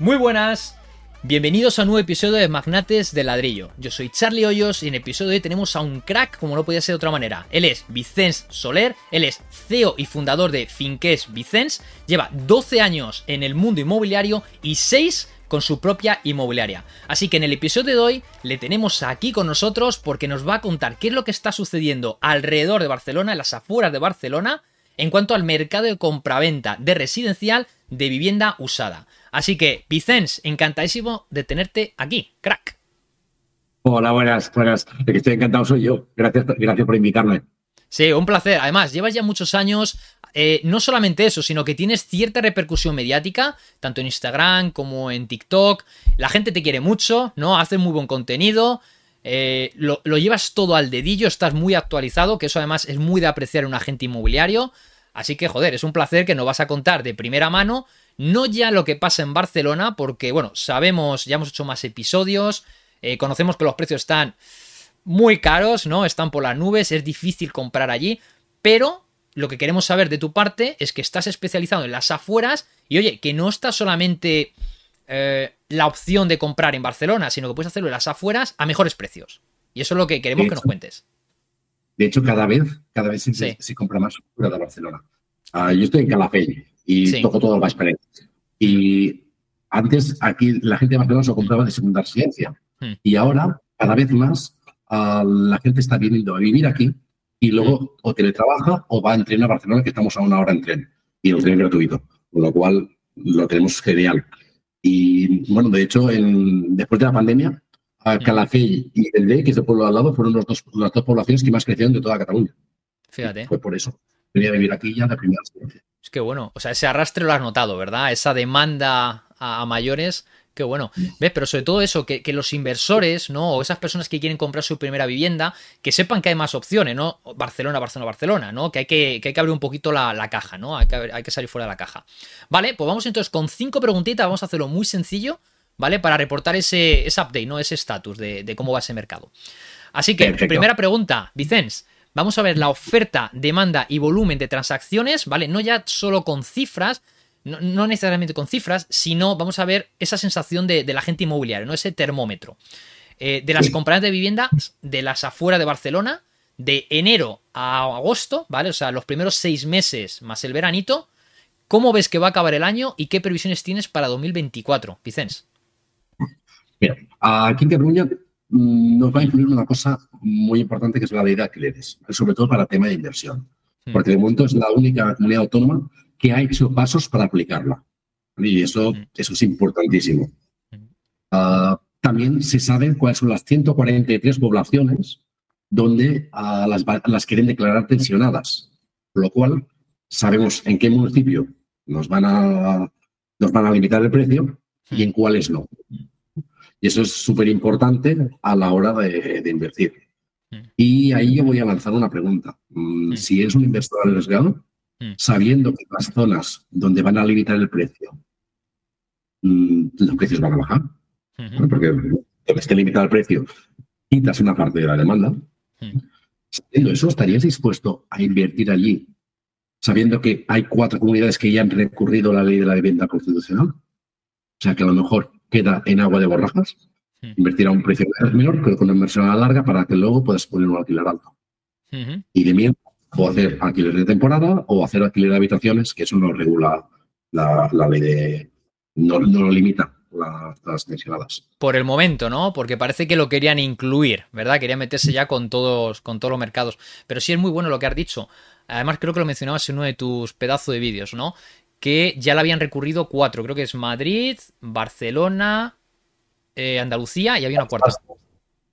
Muy buenas, bienvenidos a un nuevo episodio de Magnates del Ladrillo. Yo soy Charlie Hoyos y en el episodio de hoy tenemos a un crack como no podía ser de otra manera. Él es Vicens Soler, él es CEO y fundador de Finques Vicens, lleva 12 años en el mundo inmobiliario y 6 con su propia inmobiliaria. Así que en el episodio de hoy le tenemos aquí con nosotros porque nos va a contar qué es lo que está sucediendo alrededor de Barcelona, en las afueras de Barcelona, en cuanto al mercado de compraventa de residencial de vivienda usada. Así que, Vicens, encantadísimo de tenerte aquí, crack. Hola, buenas, buenas. El que estoy encantado soy yo. Gracias, gracias por invitarme. Sí, un placer. Además, llevas ya muchos años, eh, no solamente eso, sino que tienes cierta repercusión mediática, tanto en Instagram como en TikTok. La gente te quiere mucho, ¿no? Haces muy buen contenido. Eh, lo, lo, llevas todo al dedillo, estás muy actualizado, que eso además es muy de apreciar en un agente inmobiliario. Así que, joder, es un placer que nos vas a contar de primera mano, no ya lo que pasa en Barcelona, porque, bueno, sabemos, ya hemos hecho más episodios, eh, conocemos que los precios están muy caros, ¿no? Están por las nubes, es difícil comprar allí, pero lo que queremos saber de tu parte es que estás especializado en las afueras y, oye, que no está solamente eh, la opción de comprar en Barcelona, sino que puedes hacerlo en las afueras a mejores precios. Y eso es lo que queremos que nos cuentes. De hecho, cada vez, cada vez se, sí. se compra más fuera de Barcelona. Uh, yo estoy en Calafell y sí. toco todo el Baix Y antes aquí la gente de Barcelona se compraba de segunda residencia. Hmm. Y ahora, cada vez más, uh, la gente está viniendo a vivir aquí y luego hmm. o teletrabaja o va en tren a Barcelona, que estamos a una hora en tren. Y el tren es gratuito. Con lo cual, lo tenemos genial. Y bueno, de hecho, en, después de la pandemia, a Calafell y el D, que es el pueblo al lado, fueron los dos, las dos poblaciones que más crecieron de toda Cataluña. Fíjate. Y fue por eso. Venía a vivir aquí ya de primera experiencia. Es que bueno, o sea, ese arrastre lo has notado, ¿verdad? Esa demanda a, a mayores, qué bueno. ¿Ves? Pero sobre todo eso, que, que, los inversores, ¿no? O esas personas que quieren comprar su primera vivienda, que sepan que hay más opciones, ¿no? Barcelona, Barcelona, Barcelona, ¿no? Que hay que, que, hay que abrir un poquito la, la caja, ¿no? Hay que, hay que salir fuera de la caja. Vale, pues vamos entonces con cinco preguntitas, vamos a hacerlo muy sencillo. ¿vale? Para reportar ese, ese update, ¿no? Ese estatus de, de, cómo va ese mercado. Así que, Perfecto. primera pregunta, Vicens. Vamos a ver la oferta, demanda y volumen de transacciones, ¿vale? No ya solo con cifras, no, no necesariamente con cifras, sino vamos a ver esa sensación de, de la gente inmobiliaria, ¿no? Ese termómetro. Eh, de las compañías de vivienda de las afueras de Barcelona, de enero a agosto, ¿vale? O sea, los primeros seis meses más el veranito. ¿Cómo ves que va a acabar el año y qué previsiones tienes para 2024, Vicens? Mira, aquí en Cataluña nos va a influir una cosa muy importante que es la ley de alquileres, sobre todo para el tema de inversión, porque de momento es la única comunidad autónoma que ha hecho pasos para aplicarla. Y eso, eso es importantísimo. Uh, también se sabe cuáles son las 143 poblaciones donde uh, las, las quieren declarar tensionadas, lo cual sabemos en qué municipio nos van a, nos van a limitar el precio y en cuáles no. Y eso es súper importante a la hora de, de, invertir. Y ahí yo voy a lanzar una pregunta. Si es un inversor arriesgado, sabiendo que las zonas donde van a limitar el precio, los precios van a bajar, porque donde esté limitado el precio, quitas una parte de la demanda. Sabiendo eso, ¿estarías dispuesto a invertir allí, sabiendo que hay cuatro comunidades que ya han recurrido a la ley de la vivienda constitucional? O sea, que a lo mejor queda en agua de borrajas. Invertir a un precio menor, pero con una inversión a la larga para que luego puedas poner un alquiler alto. Uh -huh. Y de mientras, o hacer alquiler de temporada o hacer alquiler de habitaciones, que eso no regula la, la ley de. No, no lo limita las, las, mencionadas. Por el momento, ¿no? Porque parece que lo querían incluir, ¿verdad? Querían meterse ya con todos, con todos los mercados. Pero sí es muy bueno lo que has dicho. Además, creo que lo mencionabas en uno de tus pedazos de vídeos, ¿no? que ya le habían recurrido cuatro. Creo que es Madrid, Barcelona, eh, Andalucía y había una cuarta.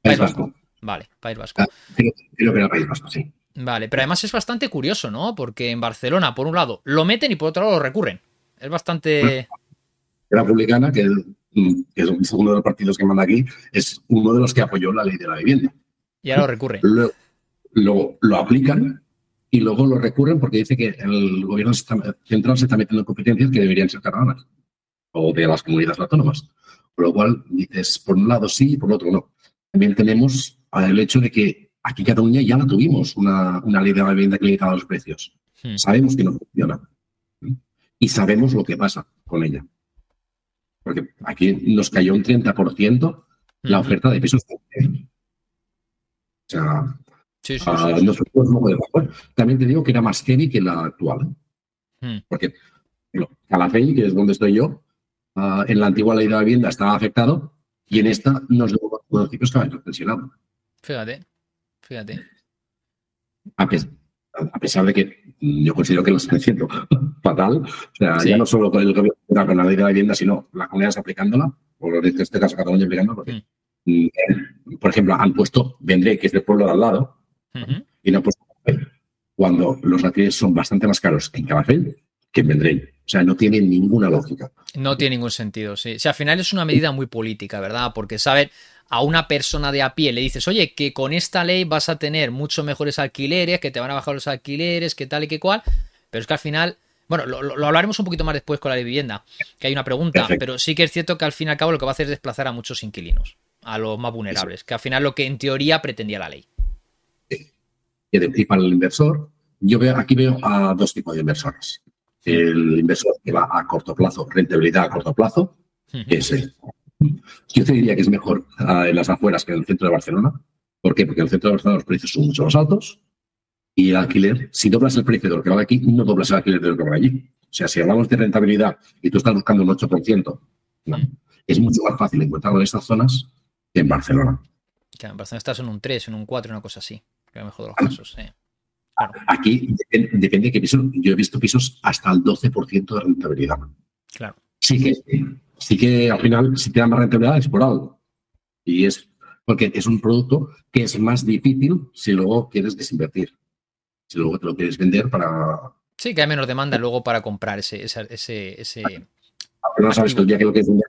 País Vasco. Vale, País Vasco. Ah, creo, creo, que era País Vasco, sí. Vale, pero además es bastante curioso, ¿no? Porque en Barcelona, por un lado, lo meten y por otro lado lo recurren. Es bastante. La Republicana, que, que es uno de los partidos que manda aquí, es uno de los que apoyó la ley de la vivienda. Y ahora lo recurren. Lo, lo aplican y luego lo recurren porque dice que el gobierno central se está metiendo en competencias que deberían ser catalanas o de las comunidades autónomas. Por lo cual dices, por un lado sí y por otro no. También tenemos el hecho de que aquí en Cataluña ya la tuvimos, una, una ley de la vivienda que limitaba los precios. Hmm. Sabemos que no funciona y sabemos lo que pasa con ella. porque aquí nos cayó un 30% la oferta de pisos. O sea, Sí, sí, sí, nos fuimos luego de bajo. También te digo que era más heavy que la actual. ¿eh? Hmm. Porque bueno, Calafell, que es donde estoy yo, ah, en la antigua ley de la vivienda estaba afectado y en esta nos dio municipios que habían pensionado. Fíjate, fíjate. A, pes- a pesar de que mm, yo considero que lo están haciendo fatal. O sea, Sí. ya no solo con el gobierno con la ley de la vivienda, sino las comunidades aplicándola, o en este caso Cataluña aplicándola, porque, mm, eh, por ejemplo, han puesto Vendré, que es del pueblo de al lado, y no han puesto cuando los alquileres son bastante más caros en Calafell que en Vendrell. O sea, no tiene ninguna lógica. No tiene ningún sentido, sí. O sea, al final es una medida muy política, ¿verdad? Porque, ¿sabes? A una persona de a pie le dices, oye, que con esta ley vas a tener mucho mejores alquileres, que te van a bajar los alquileres, que tal y que cual. Pero es que al final, bueno, lo, hablaremos un poquito más después con la de vivienda, que hay una pregunta, Perfecto. pero sí que es cierto que al fin y al cabo lo que va a hacer es desplazar a muchos inquilinos, a los más vulnerables, que al final lo que en teoría pretendía la ley. Y, de- y para el inversor, yo veo, aquí veo a dos tipos de inversores. El inversor que va a corto plazo, rentabilidad a corto plazo, que es, eh, yo te diría que es mejor ah, en las afueras que en el centro de Barcelona. ¿Por qué? Porque en el centro de Barcelona los precios son mucho más altos y el alquiler, si doblas el precio de lo que vale aquí, no doblas el alquiler de lo que vale allí. O sea, si hablamos de rentabilidad y tú estás buscando un 8%, no, es mucho más fácil encontrarlo en estas zonas que en Barcelona. En Barcelona estás en un 3, en un 4, una cosa así. Que mejor de los casos, sí. Claro, Aquí depende, de qué piso. Yo he visto pisos hasta el 12% de rentabilidad. claro. Sí que, sí que al final, si te dan más rentabilidad es por algo. Y es porque es un producto que es más difícil si luego quieres desinvertir. Si luego te lo quieres vender para. Sí, que hay menos demanda luego para comprar ese, ese, ese, ese- No sabes que el día que lo quieres vender.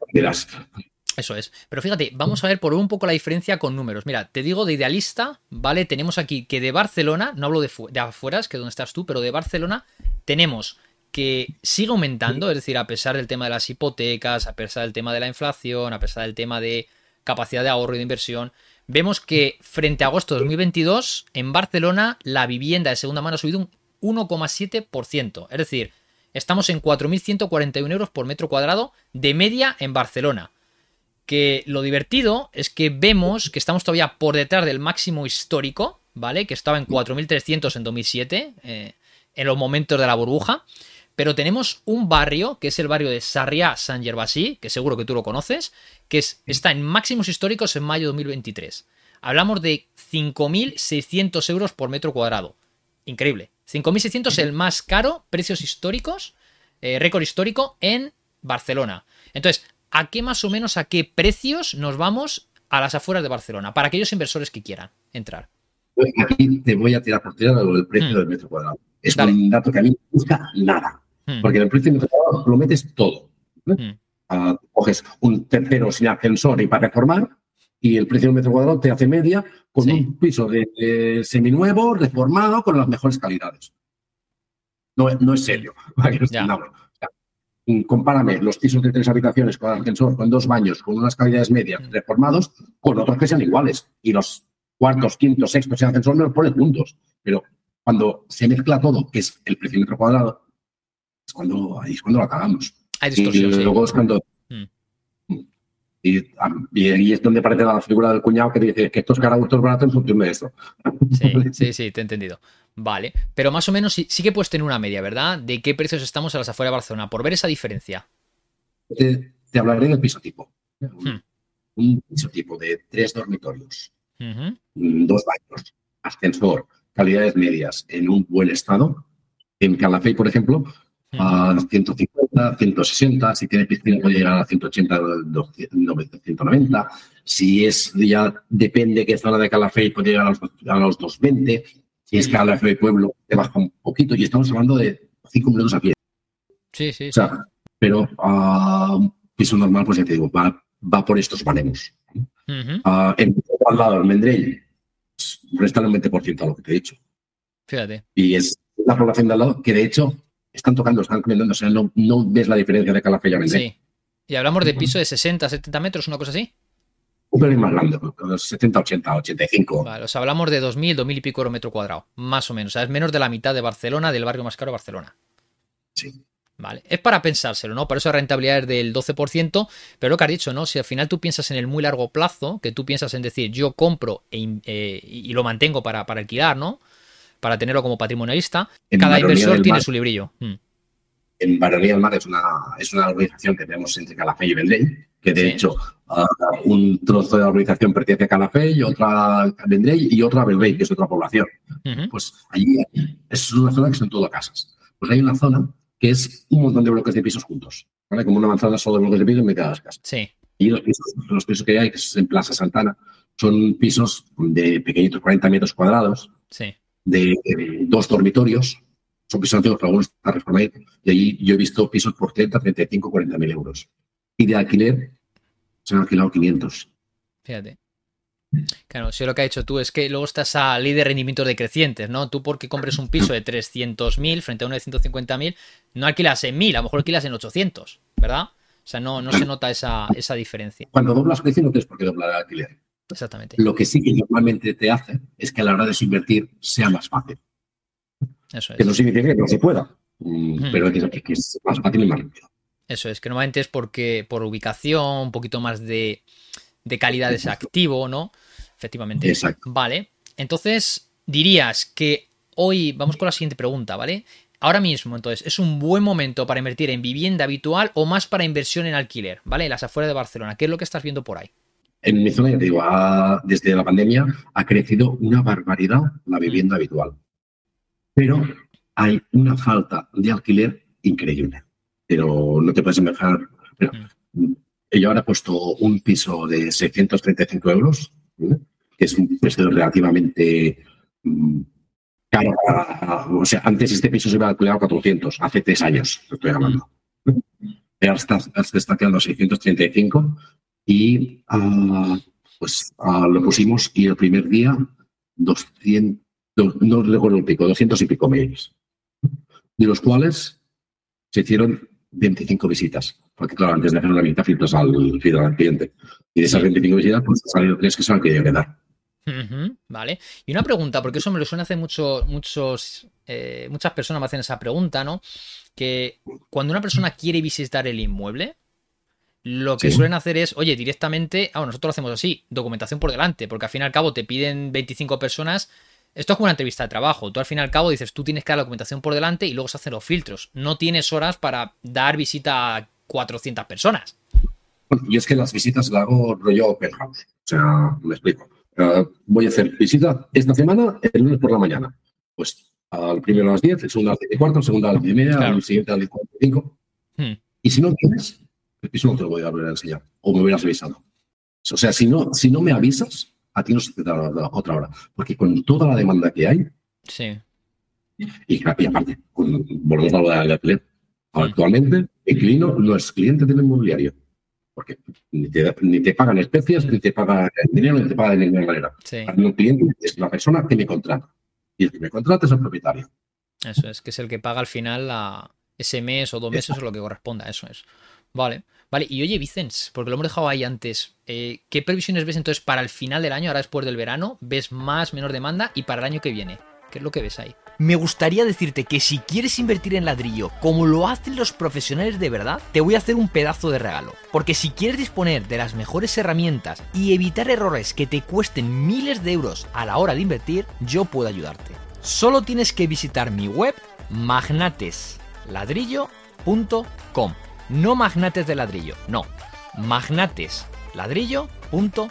Eso es. Pero fíjate, vamos a ver por un poco la diferencia con números. Mira, te digo de idealista, ¿vale? Tenemos aquí que de Barcelona, no hablo de, de afueras, que es donde estás tú, pero de Barcelona tenemos que sigue aumentando, es decir, a pesar del tema de las hipotecas, a pesar del tema de la inflación, a pesar del tema de capacidad de ahorro y de inversión, vemos que frente a agosto de 2022, en Barcelona la vivienda de segunda mano ha subido un 1,7%. Es decir, estamos en 4.141 euros por metro cuadrado de media en Barcelona que lo divertido es que vemos que estamos todavía por detrás del máximo histórico, ¿vale? Que estaba en 4.300 en 2007, eh, en los momentos de la burbuja. Pero tenemos un barrio, que es el barrio de Sarriá San Gervasí, que seguro que tú lo conoces, que es- está en máximos históricos en mayo de 2023. Hablamos de 5.600 euros por metro cuadrado. Increíble. 5.600 el más caro, precios históricos, eh, récord histórico en Barcelona. Entonces, ¿a qué más o menos a qué precios nos vamos a las afueras de Barcelona? Para aquellos inversores que quieran entrar. Aquí te voy a tirar por tirar el precio Mm. del metro cuadrado. Es Dale. un dato que a mí no me gusta nada. Hmm, Porque en el precio del metro cuadrado lo metes todo. hmm. Ah, coges un tercero sin ascensor y para reformar, y el precio del metro cuadrado te hace media con Sí. un piso de, de seminuevo, reformado, con las mejores calidades. No, no es serio. para que nos Ya. entendamos. O sea, mm, compárame los pisos de tres habitaciones con ascensor, con dos baños, con unas calidades medias, reformados, con otros que sean iguales. Y los cuartos, quintos, sextos sin ascensor me los ponen juntos. Pero cuando se mezcla todo, que es el precio metro cuadrado, es cuando, ahí es cuando lo acabamos. Hay Y distorsión, sí. luego es cuando. Y, ah, y ahí es donde aparece la figura del cuñado que dice que estos caragustos baratos en función de esto. Sí, sí, sí, te he entendido. Vale. Pero más o menos sí, sí que puedes tener una media, ¿verdad? De qué precios estamos a las afueras de Barcelona, por ver esa diferencia. Te, te hablaré del piso tipo. Hmm. Un piso tipo de tres dormitorios, mm, dos baños, ascensor, calidades medias en un buen estado. En Calafell, por ejemplo, hmm. a 150, 160, si tiene piscina puede llegar a 180, 200, 190. Si es ya depende qué zona de Calafell puede llegar a los, a los 220. Si es Calafell Pueblo, te baja un poquito y estamos hablando de 5 minutos a pie. Sí, sí. O sea, pero a un piso normal, pues ya te digo, va, va por estos baremos. Ujú, Ah, en al lado, el Mendrell, resta un 20% a lo que te he dicho. Fíjate. Y es la población de al lado que, de hecho, están tocando, están comentando. O sea, no, no ves la diferencia de Calafell a Mendrell. Sí. Y hablamos de piso de 60, 70 metros, una cosa así. Un pelín más grande, 70, 80, 85. Vale, o sea, hablamos de 2.000, 2.000 y pico euros metro cuadrado, más o menos. O sea, es menos de la mitad de Barcelona, del barrio más caro de Barcelona. Sí. Vale, es para pensárselo, ¿no? Por eso rentabilidad es del 12%, pero lo que has dicho, ¿no? Si al final tú piensas en el muy largo plazo, que tú piensas en decir, yo compro e eh, y lo mantengo para, para, alquilar, ¿no? Para tenerlo como patrimonialista, cada inversor tiene su librillo. Mm. En Baronía del Mar es una, es una organización que tenemos entre Calafé y Vendrell, que de hecho uh, un trozo de la organización pertenece a Calafé y otra a Vendrell y otra a Belvey, que es otra población. Pues allí es una zona que son todo casas. Pues hay una zona que es un montón de bloques de pisos juntos. ¿vale? Como una manzana solo de bloques de pisos en medio de las casas. Sí. Y los pisos, los pisos que hay, que es en Plaza Santana, son pisos de pequeñitos 40 metros cuadrados, sí. De, dos dormitorios. Son pisos antiguos, pero algunos están reformados. Y allí yo he visto pisos por 30, 35, 40 mil euros. Y de alquiler se han alquilado 500. Fíjate. Claro, si lo que ha hecho tú es que luego estás a ley de rendimientos decrecientes, ¿no? Tú porque compres un piso de 300.000 frente a uno de 150.000, no alquilas en 1.000, a lo mejor alquilas en 800, ¿verdad? O sea, no, no se nota esa, esa diferencia. Cuando doblas precio no tienes por qué doblar el alquiler. Exactamente. Lo que sí que normalmente te hace es que a la hora de invertir sea más fácil. Eso es. Que no significa que no se pueda, mm, pero que, que es más fácil y más rápido. Eso es, que normalmente es porque por ubicación, un poquito más de, de calidad de ese activo, ¿no? Efectivamente. Exacto. Vale. Entonces, dirías que hoy, vamos con la siguiente pregunta, ¿vale? Ahora mismo, entonces, ¿es un buen momento para invertir en vivienda habitual o más para inversión en alquiler, ¿vale? Las afueras de Barcelona. ¿Qué es lo que estás viendo por ahí? En mi zona, ya te digo, desde la pandemia ha crecido una barbaridad la vivienda habitual. Pero hay una falta de alquiler increíble. Pero no te puedes imaginar. Yo ahora he puesto un piso de 635 euros, que es un precio relativamente mm, caro. o sea, antes este piso se iba a alquilar a 400, hace tres años, estoy hablando. Ahora está, está quedando a 635 y uh, pues uh, lo pusimos y el primer día 200, no recuerdo el pico, 200 y pico mails, de los cuales se hicieron 25 visitas. Porque, claro, antes de hacer una visita filtras al, al cliente. Y de esas 25 visitas, pues han salido tres que son que que dar. vale. Y una pregunta, porque eso me lo suena hacer mucho, muchos, eh, muchas personas me hacen esa pregunta, ¿no? Que cuando una persona quiere visitar el inmueble, lo que suelen hacer es, oye, directamente, ah, nosotros lo hacemos así, documentación por delante, porque al fin y al cabo te piden 25 personas esto es como una entrevista de trabajo. Tú al fin y al cabo dices, tú tienes que dar la documentación por delante y luego se hacen los filtros. No tienes horas para dar visita a 400 personas. Y es que las visitas las hago rollo open house. O sea, me explico. Eh, voy a hacer visita esta semana, el lunes por la mañana. Pues al primero a las 10, el segundo a las 10 y cuarto, el segundo a las 10 y media, el siguiente a las 10 y 45. Hmm. Y si no tienes, el piso no te lo voy a volver a enseñar. O me hubieras avisado. O sea, si no, si no me avisas, a ti no se te da otra hora. Porque con toda la demanda que hay. Sí. Y, aparte, volvemos a hablar del alquiler. Actualmente, el inquilino no es cliente del inmobiliario. Porque ni te, pagan especies, ni te pagan dinero, ni te pagan de ninguna manera. Sí. Un cliente es la persona que me contrata. Y el que me contrata es el propietario. Eso es, que es el que paga al final la, ese mes o dos meses o lo que corresponda. Eso es. Vale. Vale, y oye, Vicens, porque lo hemos dejado ahí antes, eh, ¿qué previsiones ves entonces para el final del año, ahora después del verano? ¿Ves más, menor demanda? Y para el año que viene, ¿qué es lo que ves ahí? Me gustaría decirte que si quieres invertir en ladrillo como lo hacen los profesionales de verdad, te voy a hacer un pedazo de regalo. Porque si quieres disponer de las mejores herramientas y evitar errores que te cuesten miles de euros a la hora de invertir, yo puedo ayudarte. Solo tienes que visitar mi web magnatesladrillo.com no magnates de ladrillo, no, magnatesladrillo.com.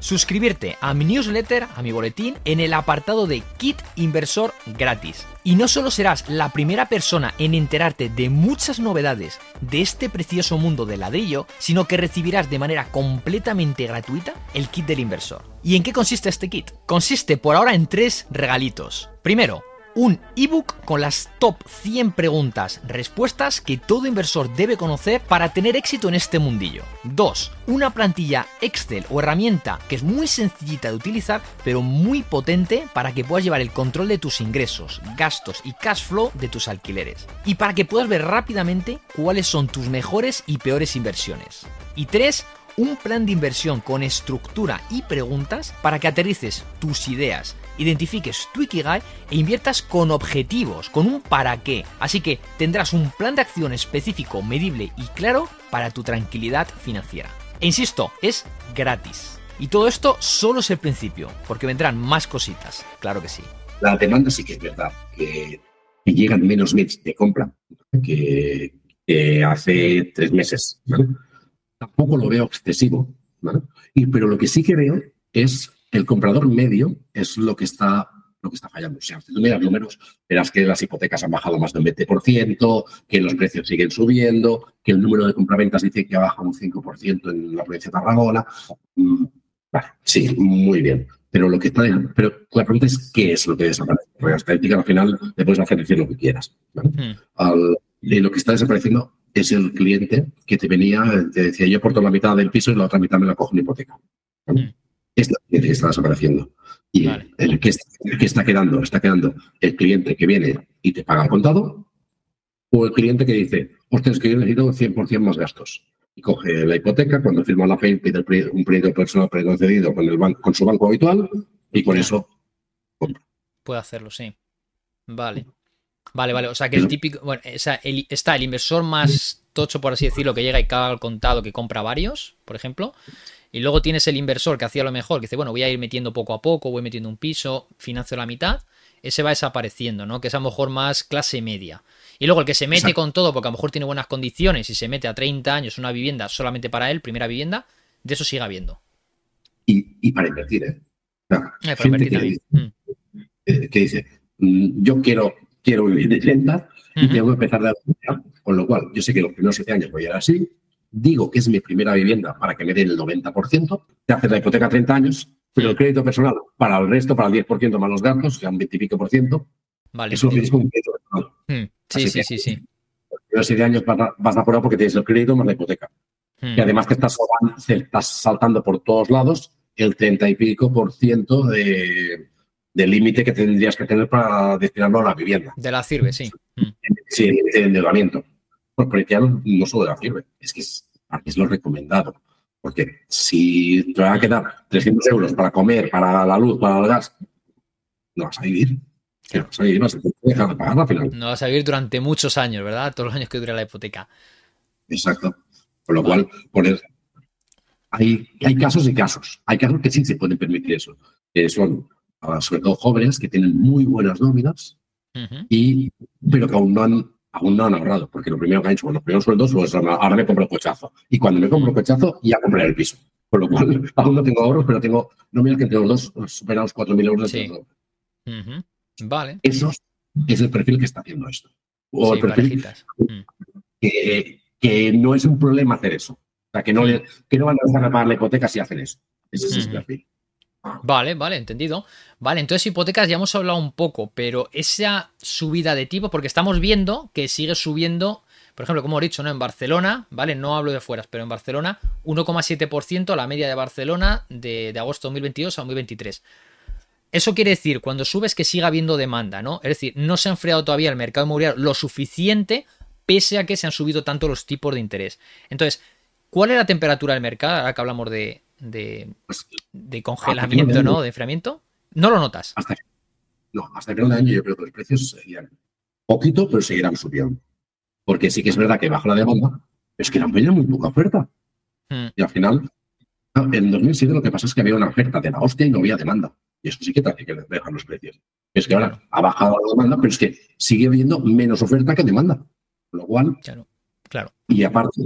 Suscribirte a mi newsletter, a mi boletín, en el apartado de Kit Inversor gratis. Y no solo serás la primera persona en enterarte de muchas novedades de este precioso mundo del ladrillo, sino que recibirás de manera completamente gratuita el kit del inversor. ¿Y en qué consiste este kit? Consiste por ahora en tres regalitos. Primero, un ebook con las top 100 preguntas, respuestas que todo inversor debe conocer para tener éxito en este mundillo. 2. Una plantilla Excel o herramienta que es muy sencillita de utilizar, pero muy potente para que puedas llevar el control de tus ingresos, gastos y cash flow de tus alquileres. Y para que puedas ver rápidamente cuáles son tus mejores y peores inversiones. Y 3 un plan de inversión con estructura y preguntas para que aterrices tus ideas identifiques tu Ikigai e inviertas con objetivos, con un para qué. Así que tendrás un plan de acción específico, medible y claro para tu tranquilidad financiera. E insisto, es gratis. Y todo esto solo es el principio, porque vendrán más cositas, claro que sí. La demanda sí que es verdad, que, llegan menos bits de compra que, hace tres meses. Tampoco lo veo excesivo, y, pero lo que sí que veo es el comprador medio es lo que está lo que está fallando. O sea, si tú miras números, verás que las hipotecas han bajado más del 20%, que los precios siguen subiendo, que el número de compraventas dice que ha bajado un 5% en la provincia de Tarragona. Mm, vale, sí, muy bien. Pero lo que está, pero la pregunta es qué es lo que desaparece. Porque la estadística al final le puedes hacer decir lo que quieras. Hmm. y lo que está desapareciendo es el cliente que te venía, te decía yo aporto la mitad del piso y la otra mitad me la cojo en hipoteca. ¿vale? Hmm. Es la que está desapareciendo. Y el, que está, quedando, está quedando el cliente que viene y te paga el contado o el cliente que dice, ostras, que yo necesito 100% más gastos. Y coge la hipoteca, cuando firma la FEI, pide un crédito personal preconcedido con, el banco, con su banco habitual y con eso compra. Puede hacerlo, sí. Vale. Vale, vale. O sea que el típico. Bueno, está el inversor más tocho, por así decirlo, que llega y caga al contado que compra varios, por ejemplo. Y luego tienes el inversor que hacía lo mejor, que dice, bueno, voy a ir metiendo poco a poco, voy metiendo un piso, financio la mitad. Ese va desapareciendo, ¿no? Que es a lo mejor más clase media. Y luego el que se mete con todo, porque a lo mejor tiene buenas condiciones y se mete a 30 años una vivienda solamente para él, primera vivienda, de eso sigue habiendo. Y, para invertir, ¿eh? eh gente que, dice, mm. eh, que, dice, mm, yo quiero, quiero vivir de 30 y tengo que empezar de la Con lo cual, yo sé que los primeros 7 años voy a ir así, digo que es mi primera vivienda para que me den el 90%, te haces la hipoteca 30 años, pero el crédito personal para el resto, para el 10% más los gastos, que un 20 y pico por ciento, vale, eso es un crédito personal. Hmm. Sí, sí, sí, sí. Los 7 años vas a porque tienes el crédito más la hipoteca. Hmm. Y además te estás, estás saltando por todos lados el 30 y pico por ciento de, límite que tendrías que tener para destinarlo a la vivienda. De la sirve, sí. Sí, de endeudamiento ya no, solo de la sirve, es que es, es lo recomendado. Porque si te va a quedar 300 euros para comer, para la luz, para el gas, no vas a vivir. No vas a vivir, vas a dejar de pagar al final. No vas a vivir durante muchos años, ¿verdad? Todos los años que dure la hipoteca. Exacto. Con lo cual, poner, hay, hay casos y casos. Hay casos que sí se pueden permitir eso. Que son, ah, sobre todo jóvenes, que tienen muy buenas nóminas, y, pero que aún no han aún no han ahorrado, porque lo primero que han hecho con los primeros sueldos, pues ahora me compro el cochazo. Y cuando me compro el cochazo, ya compré el piso. Con lo cual, aún no tengo ahorros, pero tengo, no mira que entre los dos superan los 4.000 euros. Sí. Vale. Eso es el perfil que está haciendo esto. O el perfil que, que, no es un problema hacer eso. O sea, que no, le, que no van a dejar de pagar la hipoteca si hacen eso. Ese es el perfil. Vale, vale, entendido. Vale, entonces hipotecas ya hemos hablado un poco, pero esa subida de tipo, porque estamos viendo que sigue subiendo, por ejemplo, como he dicho, ¿no? En Barcelona, ¿vale? No hablo de fueras, pero en Barcelona, 1,7% la media de Barcelona de, agosto 2022 a 2023. Eso quiere decir, cuando subes que siga habiendo demanda, ¿no? Es decir, no se ha enfriado todavía el mercado inmobiliario lo suficiente, pese a que se han subido tanto los tipos de interés. Entonces, ¿cuál es la temperatura del mercado? Ahora que hablamos de, de, congelamiento, ¿no? De enfriamiento. ¿No lo notas? Hasta, no, hasta el final de año yo creo que los precios seguirán poquito, pero seguirán subiendo. Porque sí que es verdad que bajo la demanda, es que la había muy poca oferta. Hmm. Y al final, en 2007 lo que pasa es que había una oferta de la hostia y no había demanda. Y eso sí que te que dejar los precios. Es que ahora ha bajado la demanda, pero es que sigue habiendo menos oferta que demanda. lo cual. Claro. claro. Y aparte,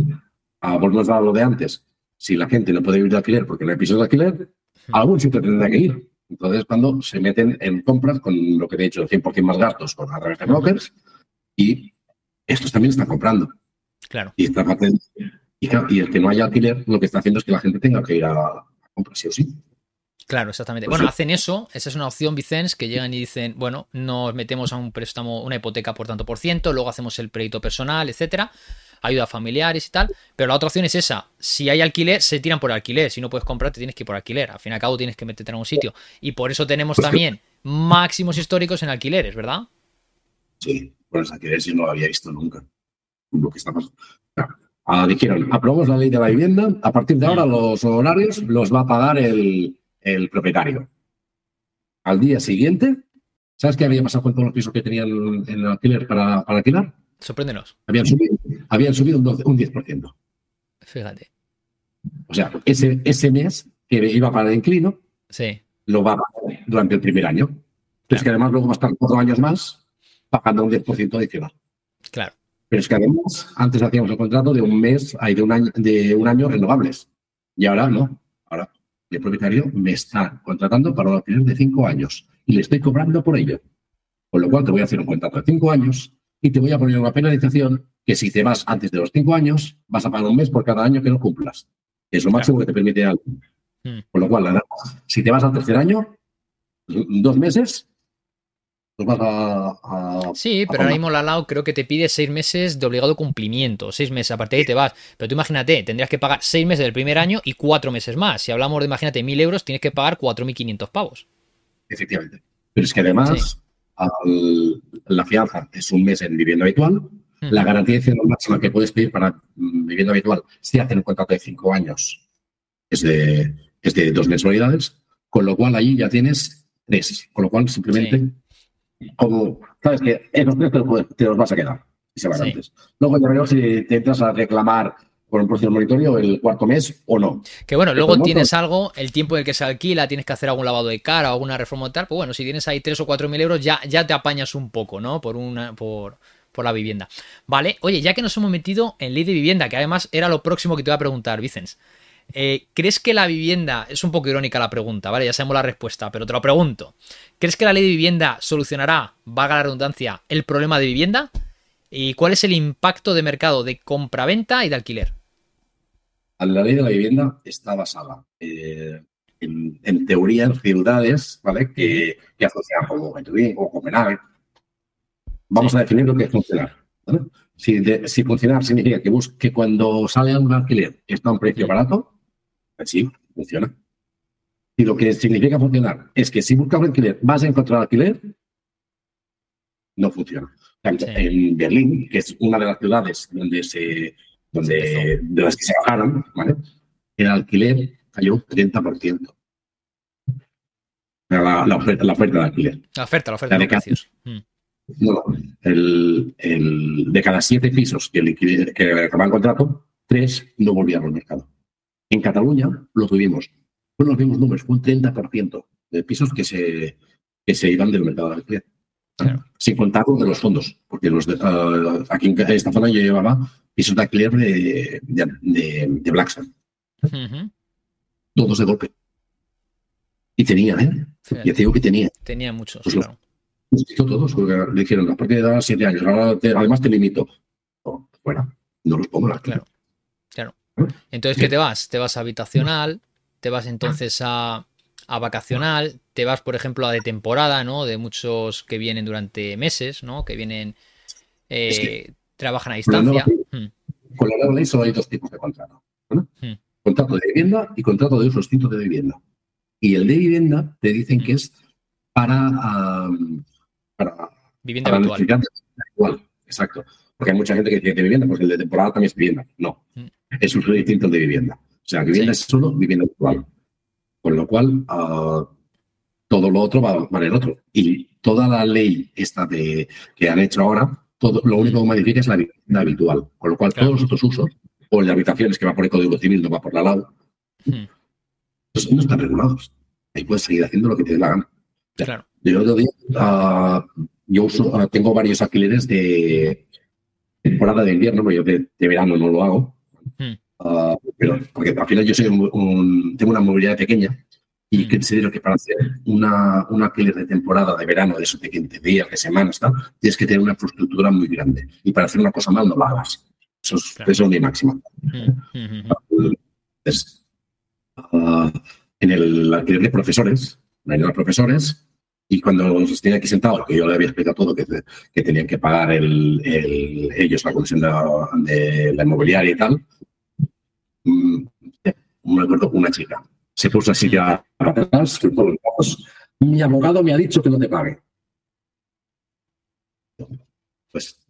a volvemos a lo de antes, si la gente no puede vivir de alquiler porque no hay pisos de alquiler, algún sitio tendrá que ir. Entonces, cuando se meten en compras con lo que he dicho, 100% más gastos con a través de brokers, y estos también están comprando. Claro. Y, y, el que no haya alquiler, lo que está haciendo es que la gente tenga que ir a, comprar sí o sí. Claro, exactamente. Pues bueno, hacen eso, esa es una opción, Vicens, que llegan y dicen, bueno, nos metemos a un préstamo, una hipoteca por tanto por ciento, luego hacemos el crédito personal, etcétera ayuda a familiares y tal. Pero la otra opción es esa. Si hay alquiler, se tiran por alquiler. Si no puedes comprar, te tienes que ir por alquiler. Al fin y al cabo tienes que meterte en un sitio. Y por eso tenemos también máximos históricos en alquileres, ¿verdad? Sí, por los alquileres yo no lo había visto nunca. Lo que está pasando. Ah, dijeron, aprobamos la ley de la vivienda, a partir de ahora los horarios los va a pagar el, propietario. al día siguiente, ¿sabes qué había pasado con todos los pisos que tenían en el alquiler para, para alquilar? Sorpréndenos. Habían subido, habían subido un, 12 un 10%. Fíjate. O sea, ese, ese mes que iba para el inclino, Sí. lo va a pagar durante el primer año. Pero es que además luego va a estar cuatro años más pagando un 10% adicional. Claro. Pero es que además, antes hacíamos el contrato de un mes, hay de un año, de un año renovables. Y ahora no. Ahora el propietario me está contratando para un alquiler de cinco años y le estoy cobrando por ello. Con lo cual te voy a hacer un contrato de cinco años y te voy a poner una penalización que si te vas antes de los cinco años, vas a pagar un mes por cada año que no cumplas. Es lo máximo que te permite algo. Mm. Con lo cual, la si te vas al tercer año, dos meses, pues vas a... a- Sí, a pero ahora mismo la LAO creo que te pide seis meses de obligado cumplimiento. Seis meses, a partir de ahí te vas. Pero tú imagínate, tendrías que pagar seis meses del primer año y cuatro meses más. Si hablamos de, imagínate, mil euros, tienes que pagar 4.500 pavos. Efectivamente. Pero es que además, la fianza es un mes en vivienda habitual. La garantía adicional máxima que puedes pedir para mm, vivienda habitual, si hacen un contrato de cinco años, es de, es de dos mensualidades. Con lo cual, ahí ya tienes tres. Con lo cual, simplemente, como sabes que esos tres te los, puedes- te los vas a quedar. Y se van Sí. antes. Luego ya veremos si te entras a reclamar por un precio de monitoreo el cuarto mes o no. Que bueno, luego tienes algo, el tiempo en el que se alquila, tienes que hacer algún lavado de cara o alguna reforma o tal. Pues bueno, si tienes ahí tres o cuatro mil euros, ya, ya te apañas un poco, ¿no? Por una, por, por la vivienda. Vale, oye, ya que nos hemos metido en ley de vivienda, que además era lo próximo que te iba a preguntar, Vicens. eh, ¿Crees que la vivienda, es un poco irónica la pregunta, ¿vale? Ya sabemos la respuesta, pero te lo pregunto. ¿Crees que la ley de vivienda solucionará, valga la redundancia, el problema de vivienda? ¿Y cuál es el impacto de mercado de compraventa y de alquiler? La ley de la vivienda está basada eh, en, en teoría en ciudades, ¿vale? Que, que asocian como Betulín o Copenhague. Vamos a definir lo que es funcionar. ¿vale? Si, de- si funcionar significa que, bus- que cuando sale un alquiler está a un precio barato, pues sí, funciona. Y lo que significa funcionar es que si buscas un alquiler, vas a encontrar alquiler, no funciona. Sí. En Berlín, que es una de las ciudades donde se, donde, de las que se bajaron, ¿vale? el alquiler cayó un 30%. Era La, la oferta, la oferta de alquiler. La oferta, la oferta La de precios. Mm. No, no. El, el- de cada siete pisos que, liquide- que acababan contrato, tres no volvían al mercado. En Cataluña lo tuvimos. Fueron los mismos números, un 30% de pisos que se, que se iban del mercado de alquiler. Claro. Sin contar los de los fondos, porque los de, ah, aquí en esta zona yo llevaba pisos de alquiler de, de, de- de Blackstone, todos de golpe. Y tenía, ¿eh? Fíjate, Ya te digo que tenía. Tenía muchos, Pues claro. Los todos, porque le dijeron, a partir de edad siete años, ahora te- además te limito. No, fuera, no los pongo en la Claro. Claro. Entonces, ¿qué te vas? Te vas a habitacional, te vas entonces a, a vacacional, te vas, por ejemplo, a de temporada, ¿no? De muchos que vienen durante meses, ¿no? Que vienen, eh, Es que- trabajan a Con la nueva distancia. ley- Mm, Con la nueva ley solo hay dos tipos de contrato. Hmm. Contrato de vivienda y contrato de uso distinto de vivienda. Y el de vivienda te dicen que es para, am, para, Vivienda para habitual. Exacto. Porque hay mucha gente que dice de vivienda, pues el de temporada también es vivienda. No, Hmm. es uso distinto de vivienda. O sea, vivienda Sí. es solo vivienda habitual. Con lo cual, ah, todo lo otro va, va en el otro. Y toda la ley esta de, que han hecho ahora, todo, lo único que modifica es la vivienda habitual. Con lo cual, Claro. todos los otros usos, o el de habitaciones que va por el Código Civil, no va por la LAU, Mm, pues no están regulados. Ahí puedes seguir haciendo lo que te dé la gana. Claro. Yo otro día, ah, yo uso, ah, tengo varios alquileres de temporada de invierno, pero yo de, de verano no lo hago. Ah, pero porque al final yo soy un, un- tengo una movilidad pequeña y Hmm. considero que para hacer una, un alquiler de temporada de verano, de esos de 15 días, de semanas, tal, tienes que tener una infraestructura muy grande. Y para hacer una cosa mal no la hagas. Eso es, Claro. eso es mi máxima. Mm, mm, mm, Es, ah, en el alquiler de profesores, los profesores, y cuando nos tenían aquí sentados, que yo le había explicado todo, que, que tenían que pagar el, el- ellos la comisión de, de la inmobiliaria y tal, mm, me acuerdo una chica, se puso así ya atrás, mi abogado me ha dicho que no te pague. Pues,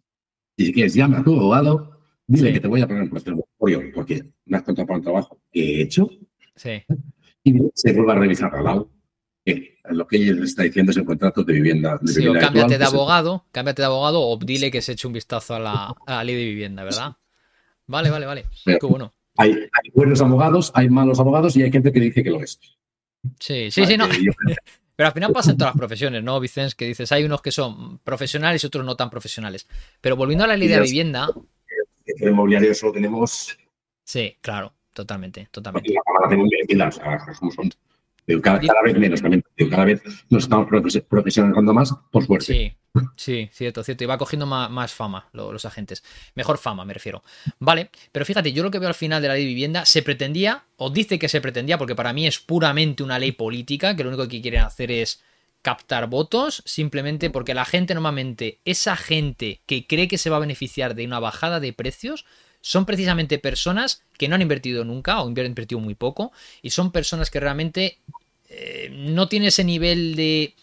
si quieres, llama a tu abogado, dile Sí. que te voy a poner en puesto porque me has contratado para un trabajo que he hecho Sí. y se vuelve a revisar al lado. lo que ella le está diciendo es el contrato de vivienda. De sí, o cámbiate de abogado, cámbiate de abogado o dile que se eche un vistazo a la, ley de vivienda, ¿verdad? Vale, vale, vale. Qué bueno. Hay, buenos abogados, hay malos abogados y hay gente que dice que lo es. Sí, sí, sí, no. Pero al final pasa en todas las profesiones, ¿no, Vicens? Que dices, hay unos que son profesionales y otros no tan profesionales. Pero volviendo a la ley de vivienda. El inmobiliario solo tenemos. Sí, claro, totalmente, totalmente. Cada, cada, vez menos también. Cada vez nos estamos profesionalizando más, por suerte. Sí, sí, cierto, cierto. Y va cogiendo más, fama los agentes. Mejor fama, me refiero. Vale, pero fíjate, yo lo que veo al final de la ley de vivienda se pretendía, o dice que se pretendía, porque para mí es puramente una ley política, que lo único que quieren hacer es captar votos, simplemente porque la gente normalmente, esa gente que cree que se va a beneficiar de una bajada de precios, son precisamente personas que no han invertido nunca o han invertido muy poco y son personas que realmente eh, no tienen ese nivel de,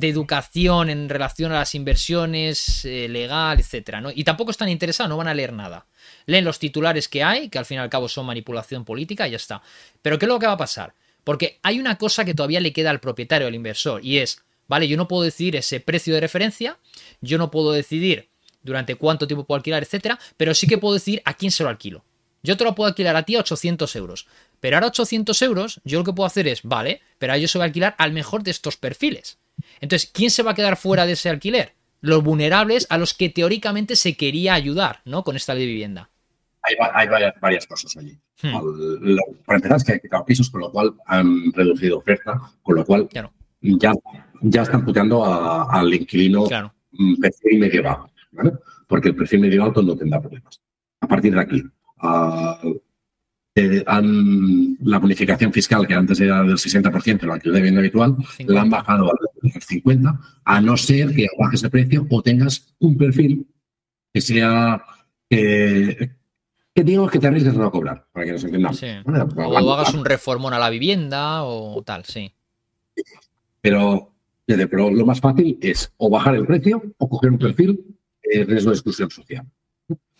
educación en relación a las inversiones eh, legal, etcétera, ¿no? Y tampoco están interesados, no van a leer nada. Leen los titulares que hay, que al fin y al cabo son manipulación política, y ya está. Pero ¿qué es lo que va a pasar? Porque hay una cosa que todavía le queda al propietario, al inversor, y es, vale, yo no puedo decidir ese precio de referencia, yo no puedo decidir durante cuánto tiempo puedo alquilar, etcétera, pero sí que puedo decir a quién se lo alquilo. Yo te lo puedo alquilar a ti a 800 euros. Pero ahora 800 euros, yo lo que puedo hacer es, vale, pero yo se va a alquilar al mejor de estos perfiles. Entonces, ¿quién se va a quedar fuera de ese alquiler? Los vulnerables a los que teóricamente se quería ayudar, ¿no? Con esta ley de vivienda. Hay, varias, cosas allí. Hmm. para empezar, es que hay pisos, con lo cual han reducido oferta, con lo cual ya, ya están puteando al inquilino claro. perfil medio bajo. Porque el perfil medio alto no tendrá problemas. A partir de aquí, eh, la bonificación fiscal, que antes era del 60% en la alquiler de vivienda habitual, la han bajado al 50%, a no ser que bajes de precio o tengas un perfil que sea. que digamos que te arriesgues a no cobrar, para que nos entendamos. o hagas un reformón a la vivienda o tal, sí. Pero, pero lo más fácil es o bajar el precio o coger un perfil de riesgo de exclusión social.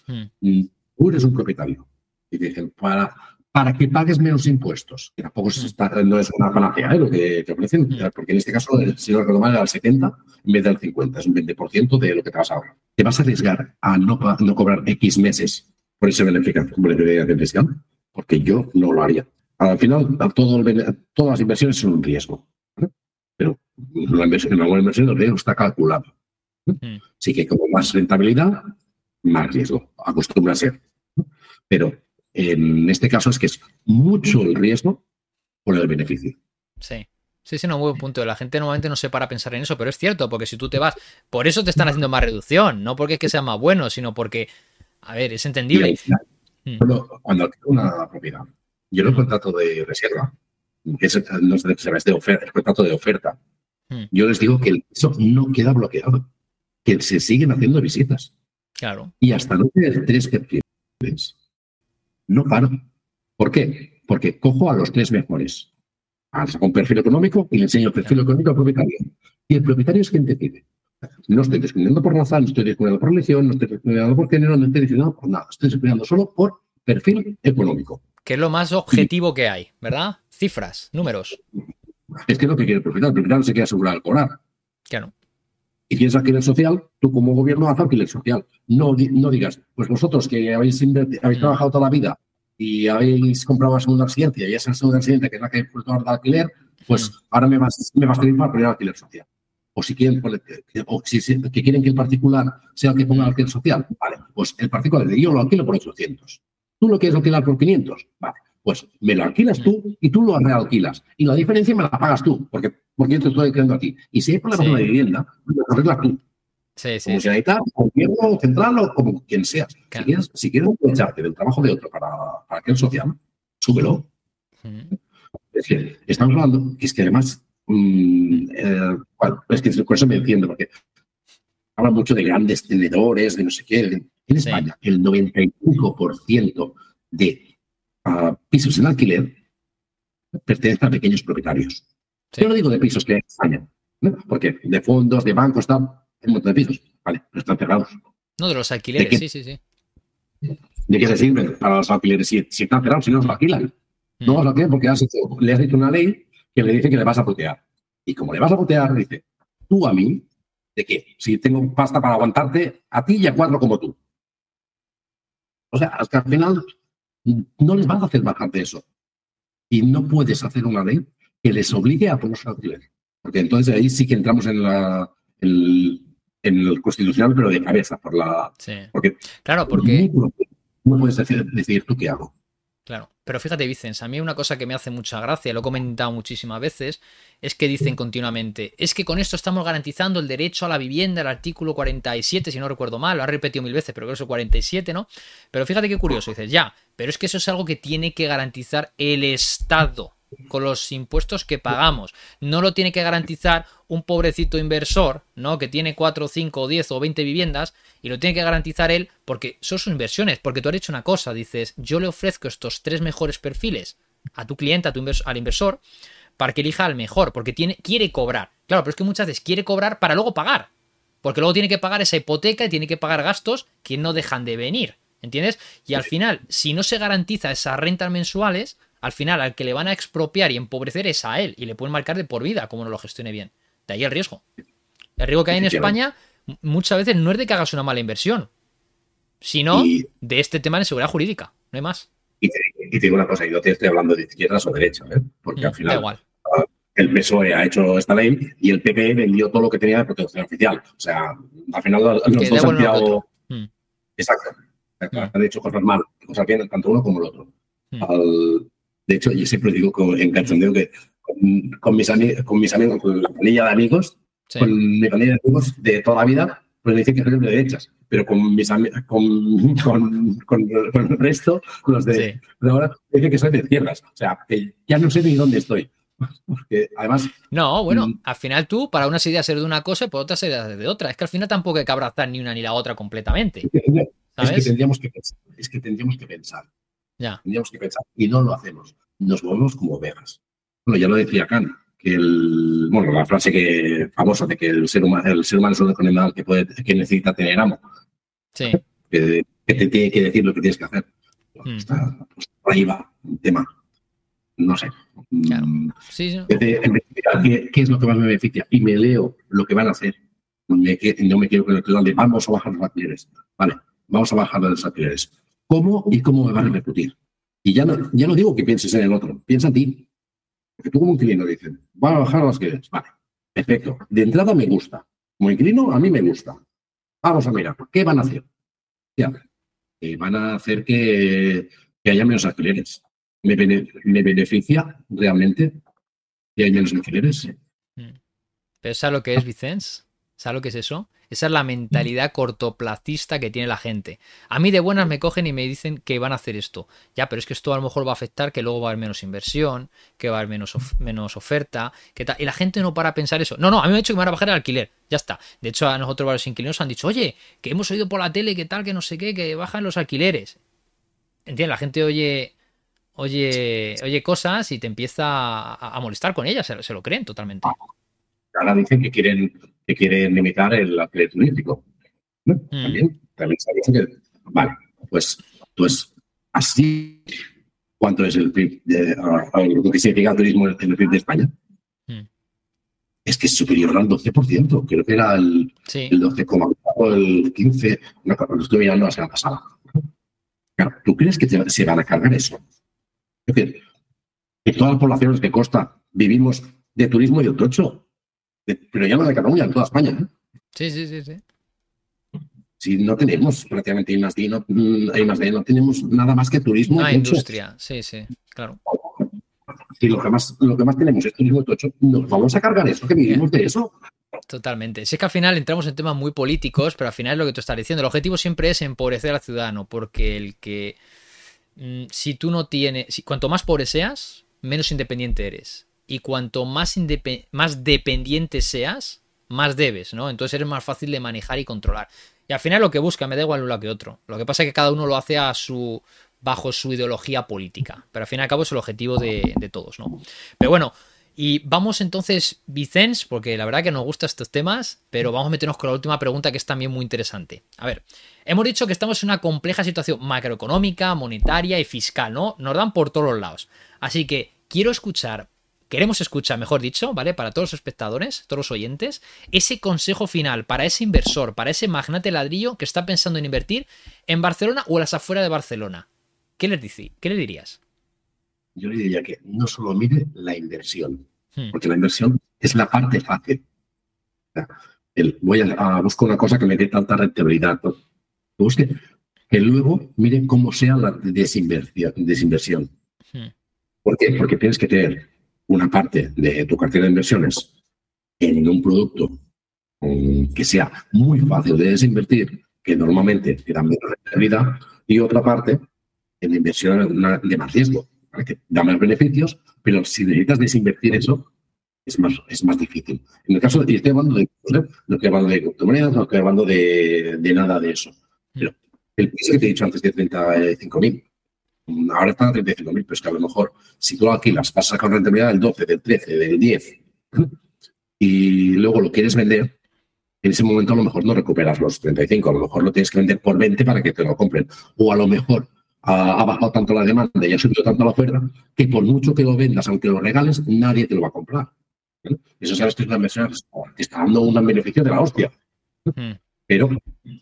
Hmm. Mm, tú eres un propietario y dicen, para, para que pagues menos impuestos. Que tampoco no es una panacea ¿eh? lo que te ofrecen, mm. porque en este caso, si no recuerdo mal, era el 70 en vez del 50, es un 20% de lo que te vas a ahorrar. ¿Te vas a arriesgar a no, no cobrar X meses por esa beneficio fiscal? Porque yo no lo haría. Al final, todo todas las inversiones son un riesgo. Pero la inversión, en alguna inversión el riesgo está calculado. Mm. Así que como más rentabilidad, más riesgo. Acostumbra a ser. Pero en este caso es que es mucho el riesgo por el beneficio. Sí. Sí, sí, no, muy buen punto. La gente normalmente no se para a pensar en eso, pero es cierto, porque si tú te vas, por eso te están haciendo más reducción, no porque es que sea más bueno, sino porque, a ver, es entendible. Mm. Cuando, una propiedad, yo no contrato de reserva, que es, no sé si de oferta, el contrato de oferta. Mm. Yo les digo que eso no queda bloqueado, que se siguen haciendo visitas. Claro. Y hasta no tener tres perfiles, no paro. ¿Por qué? Porque cojo a los tres mejores. Saco un perfil económico y le enseño el perfil económico al propietario. Y el propietario es quien decide. No estoy discriminando por raza, no estoy discriminando por religión, no estoy discriminando por género, no estoy discriminando por nada. Estoy discriminando solo por perfil económico. Que es lo más objetivo que hay, ¿verdad? Cifras, números. Es que es lo que quiere el propietario. El propietario se quiere asegurar el colar. Claro. Y quieres alquiler social, tú como gobierno haz alquiler social. No, no digas, pues vosotros que habéis, habéis mm. trabajado toda la vida y habéis comprado una segunda residencia y esa segunda residencia que es la que he puesto de alquiler, pues ahora me vas, me vas a pedir para poner alquiler social. O si quieren, o si, que quieren que el particular sea el que ponga el alquiler social, vale, pues el particular, yo lo alquilo por 800. Tú lo quieres alquilar por 500, vale, pues me lo alquilas tú y tú lo realquilas. Y la diferencia me la pagas tú, porque, porque yo te estoy creyendo a ti. Y si hay problemas con la vivienda, lo arreglas tú. Sí, sí. Como si necesitas gobierno central o como quien sea. Si, quieres, si quieres aprovecharte del trabajo de otro para, para aquel social, súbelo. Es que estamos hablando, que es que además, mm, eh, bueno, es que por eso me entiendo, porque habla mucho de grandes tenedores, de no sé qué. En España, el 95% de pisos en alquiler pertenecen a pequeños propietarios. Yo no digo de pisos que en España, porque de fondos, de bancos, tal, hay un montón de pisos, vale, pero están cerrados. No, de los alquileres, sí, sí, sí. ¿De qué se sirven para los alquileres si, están cerrados, si no los alquilan? No los alquilan porque le has hecho una ley que le dice que le vas a putear. Y como le vas a botear, dice, tú a mí, ¿de qué? Si tengo pasta para aguantarte, a ti y a cuatro como tú. O sea, hasta al final no les vas a hacer bajar de eso. Y no puedes hacer una ley que les obligue a ponerse alquiler. Porque entonces ahí sí que entramos en la, en el constitucional, pero de cabeza, por la. Sí. Porque Claro, porque. no puedes decidir tú qué hago. Claro, pero fíjate, Vicens, a mí una cosa que me hace mucha gracia, lo he comentado muchísimas veces, es que dicen continuamente, es que con esto estamos garantizando el derecho a la vivienda, el artículo 47, si no recuerdo mal, lo ha repetido mil veces, pero creo que es el 47, ¿no? Pero fíjate qué curioso, dices, ya, pero es que eso es algo que tiene que garantizar el Estado con los impuestos que pagamos. No lo tiene que garantizar un pobrecito inversor, ¿no? Que tiene 4, 5, 10 o 20 viviendas y lo tiene que garantizar él porque son sus inversiones. Porque tú has hecho una cosa, dices, yo le ofrezco estos tres mejores perfiles a tu cliente, a tu invers al inversor, para que elija al mejor, porque tiene, quiere cobrar. Claro, pero es que muchas veces quiere cobrar para luego pagar. Porque luego tiene que pagar esa hipoteca y tiene que pagar gastos que no dejan de venir. ¿Entiendes? Y al final, si no se garantiza esas rentas mensuales, al final al que le van a expropiar y empobrecer es a él y le pueden marcar de por vida como no lo gestione bien. De ahí el riesgo. El riesgo que hay en España muchas veces no es de que hagas una mala inversión, sino Y- de este tema de seguridad jurídica. No hay más. Y te, y te digo una cosa, y no te estoy hablando de izquierdas o derechas, ¿eh? porque Mm, al da final igual. el PSOE E ha hecho esta ley y el PP vendió todo lo que tenía de protección oficial. O sea, al final los Que dos han tirado... Mm. Exacto. Mm. Han hecho cosas mal, cosas bien, tanto uno como el otro. Mm. Al- de hecho, yo siempre digo en cachondeo que con, con mis, con mis amigos, con la pandilla de amigos, Sí. con mi pandilla de amigos de toda la vida, pues me dicen que soy de derechas. Pero con mis con, con, con, con el resto, los de, Sí. de ahora, me dicen que soy de izquierdas. O sea, que ya no sé ni dónde estoy. Porque además, No, bueno, Mm. al final tú, para unas ideas ser de una cosa y por otras ser de otra. Es que al final tampoco hay que abrazar ni una ni la otra completamente. es que ¿Sabes? tendríamos que pensar. Es que tendríamos que pensar. Ya. Tendríamos que pensar y no lo hacemos. Nos movemos como ovejas. Bueno, ya lo decía Kant, que el, bueno, la frase que famosa de que el ser humano, el ser humano es un animal que, puede, que necesita tener amo, Sí. que, que te tiene que decir lo que tienes que hacer. Mm. Está, pues, ahí va el tema. No sé. Claro. Mm, Sí, sí. que ¿qué, qué es lo que más me beneficia? Y me leo lo que van a hacer. Me que- no me quiero titular de vamos a bajar los alquileres. Vale, vamos a bajar los alquileres. ¿Cómo y cómo me van a repercutir? Y ya no, ya no digo que pienses en el otro, piensa en ti. Porque tú como inquilino dices, van a bajar los alquileres. Vale, perfecto. De entrada me gusta. Como inquilino, a mí me gusta. Vamos a mirar, ¿qué van a hacer? Ya, eh, van a hacer que, que haya menos alquileres. ¿Me, bene- me beneficia realmente que haya menos alquileres? Pero ¿sabes lo que es, Vicens? ¿Sabes lo que es eso? Esa es la mentalidad cortoplacista que tiene la gente. A mí de buenas me cogen y me dicen que van a hacer esto. Ya, pero es que esto a lo mejor va a afectar que luego va a haber menos inversión, que va a haber menos, menos oferta, que tal. Y la gente no para a pensar eso. No, no, a mí me ha dicho que me van a bajar el alquiler. Ya está. De hecho, a nosotros varios inquilinos han dicho, oye, que hemos oído por la tele que tal, que no sé qué, que bajan los alquileres. ¿Entiendes? La gente oye, oye, oye cosas y te empieza a, molestar con ellas. Se lo creen totalmente. Ahora dicen que quieren, que quieren limitar el alquiler turístico. ¿no? Mm. También, también se que, vale, pues, pues así, ¿cuánto es el PIB de, lo que significa el turismo en el PIB de España? Mm. Es que es superior al 12%, creo que era el, Sí. el 12,4 o el 15, no, lo estoy mirando la semana pasada. Claro, ¿tú crees que te- se van a cargar eso? Es decir, que todas las poblaciones que costa vivimos de turismo y de tocho, de- pero ya no de Cataluña, en toda España. ¿eh? Sí, sí, sí, sí. Si no tenemos prácticamente I más D, no, mm, I más D, no tenemos nada más que turismo tocho. industria, sí, sí, claro. Si lo que, más, lo que más tenemos es turismo tocho, nos vamos a cargar eso, que vivimos de eso. Totalmente. Si es que al final entramos en temas muy políticos, pero al final es lo que tú estás diciendo. El objetivo siempre es empobrecer al ciudadano, porque el que. mm, Si tú no tienes. Si, cuanto más pobre seas, menos independiente eres. Y cuanto más, más dependiente seas, más debes, ¿no? Entonces eres más fácil de manejar y controlar. Y al final lo que busca, me da igual un lado que otro. Lo que pasa es que cada uno lo hace a su. bajo su ideología política. Pero al fin y al cabo es el objetivo de, de todos, ¿no? Pero bueno, y vamos entonces, Vicens, porque la verdad que nos gustan estos temas, pero vamos a meternos con la última pregunta que es también muy interesante. A ver, hemos dicho que estamos en una compleja situación macroeconómica, monetaria y fiscal, ¿no? Nos dan por todos los lados. Así que quiero escuchar queremos escuchar, mejor dicho, ¿vale? Para todos los espectadores, todos los oyentes, ese consejo final para ese inversor, para ese magnate ladrillo que está pensando en invertir en Barcelona o a las afueras de Barcelona. ¿Qué les, dice, ¿Qué le dirías? Yo le diría que no solo mire la inversión, hmm. porque la inversión es la parte fácil. voy a, buscar una cosa que me dé tanta rentabilidad. Busque que luego mire cómo sea la desinversión. desinversión. Hmm. ¿Por qué? Porque tienes que tener una parte de tu cartera de inversiones en un producto mm, que sea muy fácil de desinvertir, que normalmente te da menos rentabilidad, y otra parte en inversión de más riesgo, que da más beneficios, pero si necesitas desinvertir eso, es más, es más difícil. En el caso de, estoy hablando de, ¿eh? no estoy hablando de criptomonedas, no estoy hablando de, de nada de eso. Pero el precio que te he dicho antes de 35.000, ahora está a 35.000, pero es que a lo mejor si tú lo alquilas, vas a sacar rentabilidad del 12, del 13, del 10, y luego lo quieres vender, en ese momento a lo mejor no recuperas los 35, a lo mejor lo tienes que vender por 20 para que te lo compren. O a lo mejor ha, bajado tanto la demanda y ha subido tanto la oferta que por mucho que lo vendas, aunque lo regales, nadie te lo va a comprar. Eso sabes que es una inversión que está dando un beneficio de la hostia. Hmm. Pero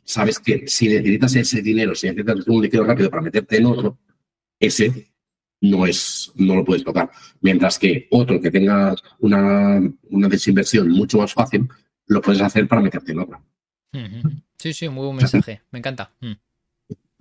sabes que si necesitas ese dinero, si necesitas un líquido rápido para meterte en otro, ese no es, no lo puedes tocar. Mientras que otro que tenga una, una desinversión mucho más fácil, lo puedes hacer para meterte en otro. Sí, sí, muy buen mensaje. Me encanta. Mm.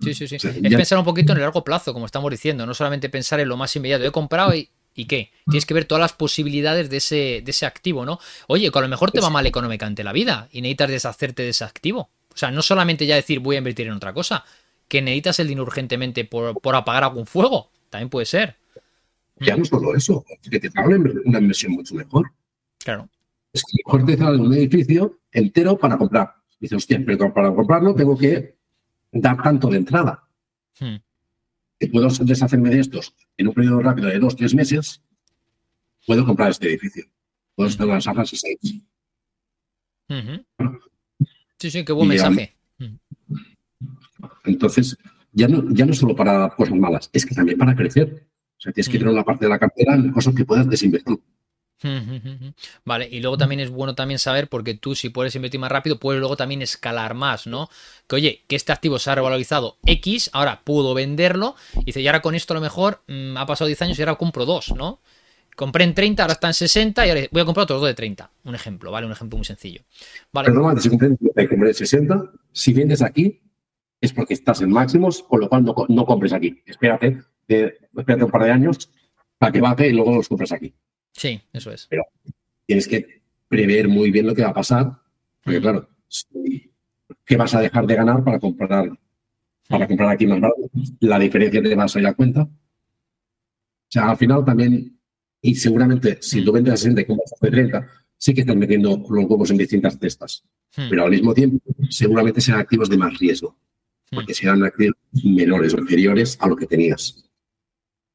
Sí, sí, sí. Es pensar un poquito en el largo plazo, como estamos diciendo, no solamente pensar en lo más inmediato. He comprado y, ¿y qué? Tienes que ver todas las posibilidades de ese, de ese activo, ¿no? Oye, que a lo mejor te va mal económicamente la vida y necesitas deshacerte de ese activo. O sea, no solamente ya decir voy a invertir en otra cosa, que necesitas el dinero urgentemente por, por apagar algún fuego. También puede ser. Ya no solo eso, que te pagan una inversión mucho mejor. Claro. Es que mejor te sale un edificio entero para comprar. Dices, hostia, pero para comprarlo tengo que dar tanto de entrada. Hmm. Que puedo deshacerme de estos en un periodo rápido de dos, tres meses, puedo comprar este edificio. Puedo estar las arras seis. Sí, sí, qué buen mensaje. Entonces, ya no, ya no solo para cosas malas, es que también para crecer. O sea, tienes que tener una parte de la cartera en cosas que puedas desinvertir. Vale, y luego también es bueno también saber, porque tú si puedes invertir más rápido, puedes luego también escalar más, ¿no? Que oye, que este activo se ha revalorizado X, ahora puedo venderlo, y dice, y ahora con esto a lo mejor mm, ha pasado 10 años y ahora compro dos, ¿no? Compré en 30, ahora está en 60 y ahora voy a comprar otros dos de 30. Un ejemplo, ¿vale? Un ejemplo muy sencillo. Vale. Normalmente si compré en 60, si vendes aquí, es porque estás en máximos, con lo cual no, compres aquí. Espérate, espérate un par de años para que baje y luego los compres aquí. Sí, eso es. Pero tienes que prever muy bien lo que va a pasar, porque claro, ¿qué vas a dejar de ganar para comprar para comprar aquí más barato? La diferencia te vas a ir a cuenta. O sea, al final también, y seguramente si tú vendes a 60 y compras a 30, sí que estás metiendo los huevos en distintas cestas. Pero al mismo tiempo, seguramente sean activos de más riesgo porque serán activos menores o inferiores a lo que tenías.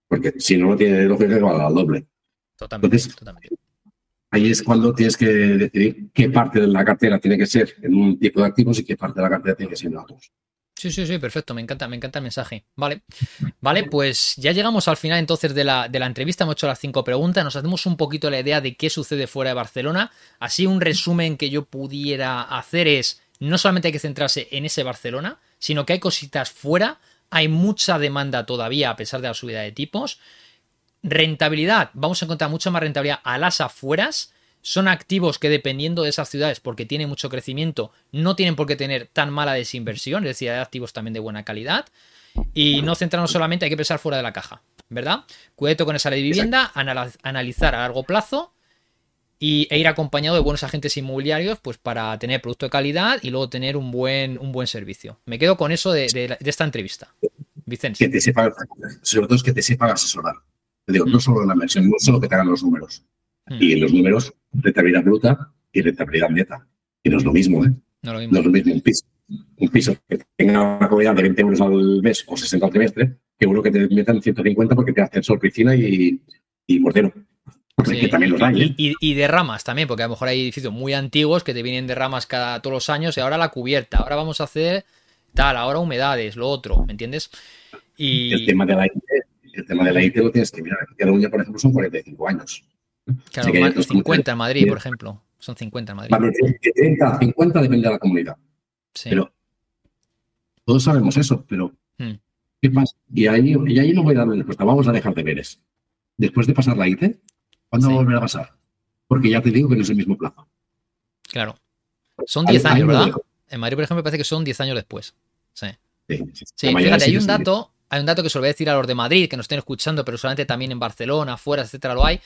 Porque si no, no tiene lógica que valga al doble. Totalmente, Entonces, Ahí es cuando tienes que decidir qué parte de la cartera tiene que ser en un tipo de activos y qué parte de la cartera tiene que ser en otros. Sí, sí, sí, perfecto, me encanta, me encanta el mensaje. Vale, vale, pues ya llegamos al final entonces de la, de la entrevista, hemos hecho las cinco preguntas, nos hacemos un poquito la idea de qué sucede fuera de Barcelona. Así un resumen que yo pudiera hacer es, no solamente hay que centrarse en ese Barcelona, sino que hay cositas fuera, hay mucha demanda todavía a pesar de la subida de tipos. Rentabilidad, vamos a encontrar mucha más rentabilidad a las afueras. Son activos que dependiendo de esas ciudades, porque tienen mucho crecimiento, no tienen por qué tener tan mala desinversión, es decir, hay activos también de buena calidad. Y no centrarnos solamente, hay que pensar fuera de la caja, ¿verdad? Cuidado con esa ley de vivienda, analizar a largo plazo y, e ir acompañado de buenos agentes inmobiliarios pues para tener producto de calidad y luego tener un buen, un buen servicio. Me quedo con eso de, esta entrevista. Vicente. Que te sepa, sobre todo es que te sepa asesorar. digo, no mm. solo la inversión, no solo que te hagan los números. Mm. Y los números, rentabilidad bruta y rentabilidad neta. Y no es lo mismo, ¿eh? No, lo mismo. no es lo mismo un piso. Un piso que tenga una comodidad de 20 euros al mes o 60 al trimestre, que uno que te metan 150 porque te hace sol, piscina y, y mortero. ¿Eh? y, de ramas también, porque a lo mejor hay edificios muy antiguos que te vienen de ramas cada todos los años y ahora la cubierta, ahora vamos a hacer tal, ahora humedades, lo otro, ¿me entiendes? Y el tema de la IT, el tema de la IT lo tienes que mirar. Aquí Cataluña, por ejemplo, son 45 años. Claro, 50 en Madrid, por ejemplo. Son 50 en Madrid. De 30 a 50 depende de la comunidad. Sí. Pero todos sabemos eso, pero hmm. ¿qué pasa? Y ahí, y ahí no voy a darle respuesta. Vamos a dejar de ver eso. Después de pasar la IT, ¿cuándo va a volver a pasar? Porque ya te digo que no es el mismo plazo. Claro. Son 10 años, ¿verdad? En Madrid, por ejemplo, me parece que son 10 años después. Sí. Sí, fíjate, hay un dato, hay un dato que se lo voy a decir a los de Madrid, que nos estén escuchando, pero solamente también en Barcelona, afuera, etcétera, lo hay.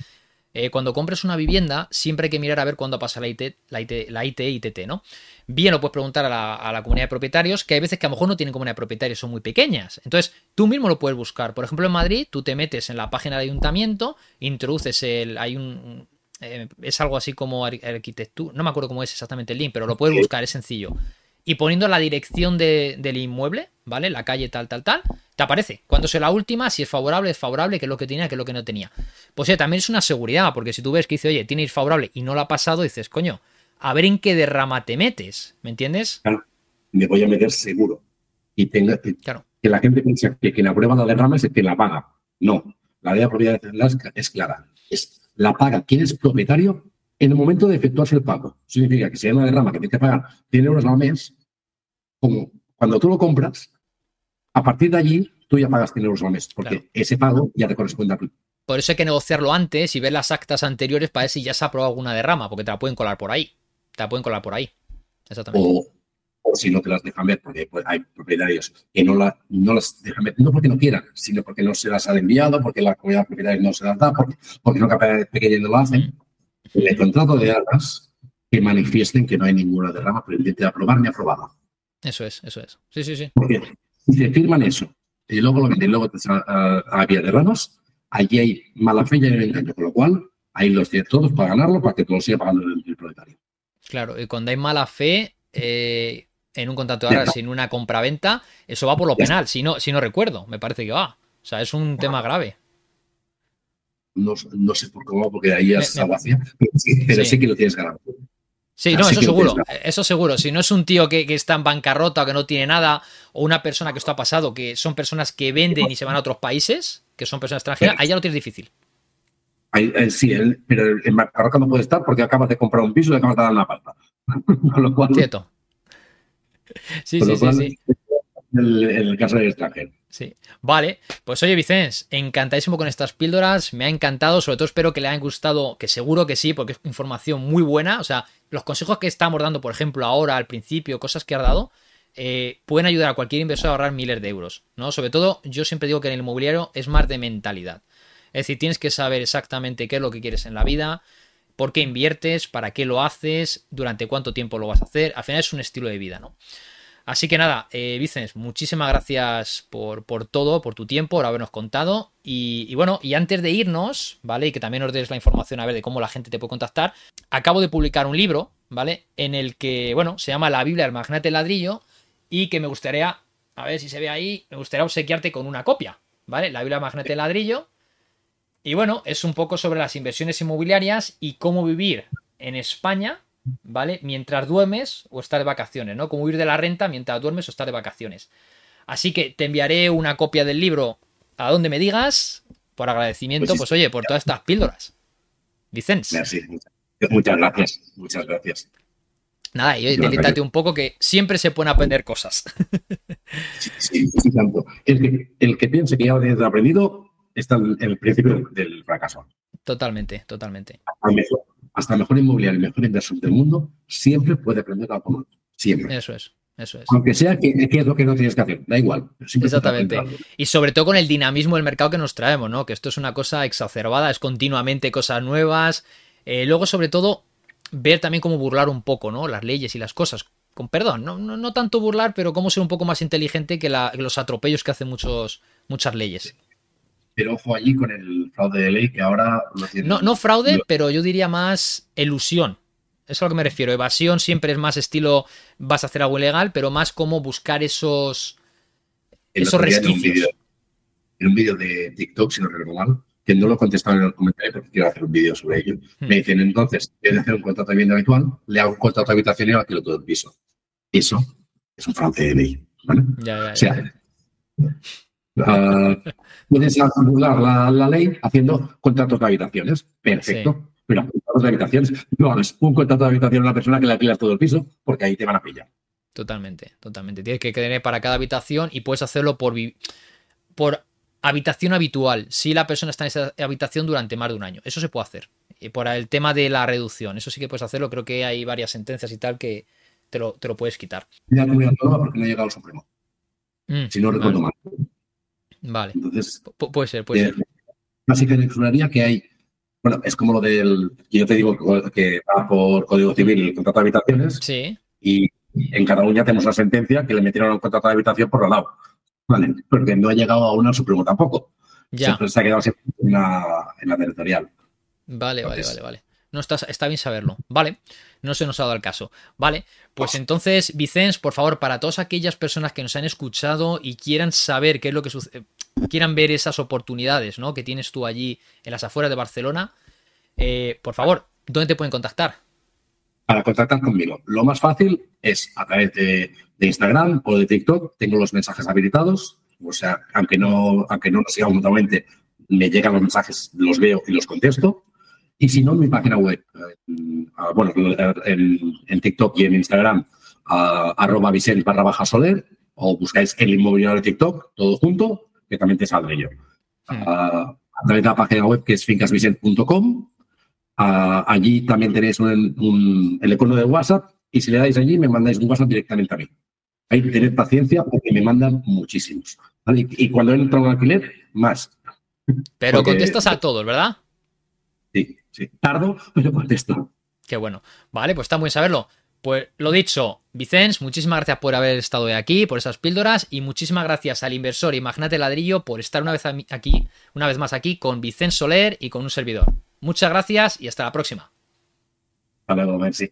Eh, cuando compres una vivienda, siempre hay que mirar a ver cuándo pasa la IT, la IT, la IT y ITT, ¿no? Bien, lo puedes preguntar a la, a la, comunidad de propietarios, que hay veces que a lo mejor no tienen comunidad de propietarios, son muy pequeñas. Entonces, tú mismo lo puedes buscar. Por ejemplo, en Madrid, tú te metes en la página de ayuntamiento, introduces el. Hay un. Eh, es algo así como arquitectura. No me acuerdo cómo es exactamente el link, pero lo puedes buscar, es sencillo y poniendo la dirección del inmueble, ¿vale? La calle tal, tal, tal, te aparece. Cuando sea la última, si es favorable, es favorable, que es lo que tenía, que es lo que no tenía. Pues ya también es una seguridad, porque si tú ves que dice, oye, tiene ir favorable y no lo ha pasado, dices, coño, a ver en qué derrama te metes, ¿me entiendes? Claro, me voy a meter seguro. Y tenga, que, claro. que la gente piensa que quien aprueba la derrama es el que la paga. No, la ley de propiedad es clara. Es la paga quien es propietario en el momento de efectuarse el pago. Significa que si hay una derrama que tiene que pagar 100 euros al mes, como cuando tú lo compras, a partir de allí tú ya pagas 100 euros al mes, porque ese pago ya te corresponde a ti. Por eso hay que negociarlo antes y ver las actas anteriores para ver si ya se ha aprobado alguna derrama, porque te la pueden colar por ahí. Te la pueden colar por ahí. Exactamente. O, si no te las dejan ver, porque pues, hay propietarios que no, la, no las dejan ver, no porque no quieran, sino porque no se las han enviado, porque la comunidad de propietarios no se las da, porque, porque no capaz pequeños no lo hacen. Mm. El contrato de arras que manifiesten que no hay ninguna derrama pendiente de aprobar ni aprobada. Eso es, eso es. Sí, sí, sí. Porque si se firman eso y luego lo venden, luego te a, a, vía de ranos, allí hay mala fe y hay engaño, con lo cual ahí los tiene todos para ganarlo, para que todo siga pagando el, el proletario. Claro, y cuando hay mala fe, eh, en un contrato de arras, sin una compraventa, eso va por lo penal, si no, si no recuerdo, me parece que va. O sea, es un tema grave. No, no, sé por cómo, porque ahí es agua vacía, pero, sí, pero sí. sí que lo tienes ganado. Sí, no, eso seguro, eso seguro. Si no es un tío que, está en bancarrota o que no tiene nada, o una persona que esto ha pasado, que son personas que venden y se van a otros países, que son personas extranjeras, ahí ya lo tienes difícil. sí, pero en bancarrota no puede estar porque acabas de comprar un piso y acabas de dar una pata. Con lo cual. Cierto. Sí, sí, sí, sí. El, el caso del extranjero. Sí. Vale, pues oye Vicens, encantadísimo con estas píldoras, me ha encantado, sobre todo espero que le hayan gustado, que seguro que sí, porque es información muy buena, o sea, los consejos que estamos dando, por ejemplo, ahora al principio, cosas que ha dado, eh, pueden ayudar a cualquier inversor a ahorrar miles de euros, ¿no? Sobre todo, yo siempre digo que en el inmobiliario es más de mentalidad. Es decir, tienes que saber exactamente qué es lo que quieres en la vida, por qué inviertes, para qué lo haces, durante cuánto tiempo lo vas a hacer. Al final es un estilo de vida, ¿no? Así que nada, eh, Vicens, muchísimas gracias por, todo, por tu tiempo, por habernos contado. Y, bueno, y antes de irnos, ¿vale? Y que también nos des la información a ver de cómo la gente te puede contactar, acabo de publicar un libro, ¿vale? En el que, bueno, se llama La Biblia del Magnate Ladrillo y que me gustaría, a ver si se ve ahí, me gustaría obsequiarte con una copia, ¿vale? La Biblia del Magnate Ladrillo. Y bueno, es un poco sobre las inversiones inmobiliarias y cómo vivir en España ¿vale? Mientras duermes o estar de vacaciones, ¿no? Como huir de la renta mientras duermes o estar de vacaciones. Así que te enviaré una copia del libro a donde me digas, por agradecimiento, pues, pues oye, por todas estas píldoras. Vicens. Muchas gracias, muchas gracias. Nada, y delítate un poco que siempre se pueden aprender cosas. Sí, sí, tanto. El que, el que piense que ya ha aprendido está en el principio del fracaso. Totalmente, totalmente hasta el mejor inmobiliario, el mejor inversor del mundo, siempre puede aprender algo nuevo. Siempre. Eso es. Eso es. Aunque sea que, es lo que no tienes que hacer, da igual. Exactamente. Y sobre todo con el dinamismo del mercado que nos traemos, ¿no? Que esto es una cosa exacerbada, es continuamente cosas nuevas. Eh, luego, sobre todo, ver también cómo burlar un poco, ¿no? Las leyes y las cosas. Con perdón, no, no, tanto burlar, pero cómo ser un poco más inteligente que, los atropellos que hacen muchos, muchas leyes pero ojo allí con el fraude de ley que ahora lo tiene. No, no fraude, pero yo diría más ilusión. Eso es a lo que me refiero. Evasión siempre es más estilo vas a hacer algo ilegal, pero más como buscar esos, esos resquicios. En un vídeo de TikTok, si no recuerdo mal, que no lo contestaron en el comentario porque quiero hacer un vídeo sobre ello. Hmm. Me dicen, entonces, en de hacer un contrato de vivienda habitual, le hago un contrato habitacional y alquilo todo el piso. Eso es un fraude de ley. ¿vale? Ya, ya, o sea, Uh, puedes burlar la, ley haciendo contratos de habitaciones. Perfecto. Pero contratos de habitaciones, no hagas un contrato de habitación a una persona que le alquilas todo el piso, porque ahí te van a pillar. Totalmente, totalmente. Tienes que tener para cada habitación y puedes hacerlo por, por habitación habitual, si la persona está en esa habitación durante más de un año. Eso se puede hacer. Y por el tema de la reducción, eso sí que puedes hacerlo. Creo que hay varias sentencias y tal que te lo, te lo puedes quitar. Ya no porque no ha llegado al Supremo. Mm, si no recuerdo mal. Vale. Entonces, puede ser, puede ser. Así que hay, bueno, es como lo del, yo te digo que va por Código Civil el contrato de habitaciones. Sí. Y en Cataluña tenemos una sentencia que le metieron un contrato de habitación por al lado. Vale, porque no ha llegado aún al Supremo tampoco. Ya. Se, ha quedado siempre en la, en la territorial. Vale, vale, vale, vale. No está, está bien saberlo. Vale. No se nos ha dado el caso. Vale. Pues entonces, Vicens, por favor, para todas aquellas personas que nos han escuchado y quieran saber qué es lo que sucede, quieran ver esas oportunidades, ¿no? Que tienes tú allí en las afueras de Barcelona, eh, por favor, ¿dónde te pueden contactar? Para contactar conmigo, lo más fácil es a través de, Instagram o de TikTok. Tengo los mensajes habilitados. O sea, aunque no, aunque no nos sigamos mutuamente, me llegan los mensajes, los veo y los contesto. Y si no, en mi página web, eh, bueno, en, TikTok y en Instagram, arroba Vicente barra baja Soler, o buscáis el inmobiliario de TikTok, todo junto, que también te saldré yo. Hmm. a través de la página web que es fincasvicent.com. allí también tenéis un, el icono de WhatsApp y si le dais allí me mandáis un WhatsApp directamente a mí. Hay que tener paciencia porque me mandan muchísimos. Y, cuando entra un alquiler, más. Pero contestas a todos, ¿verdad? Sí, Tardo, pero contesto. Qué bueno. Vale, pues está muy bien saberlo. Pues lo dicho, Vicens, muchísimas gracias por haber estado aquí, por esas píldoras, y muchísimas gracias al inversor y magnate ladrillo por estar una vez aquí, una vez más aquí, con Vicens Soler y con un servidor. Muchas gracias y hasta la próxima. Hasta luego, merci.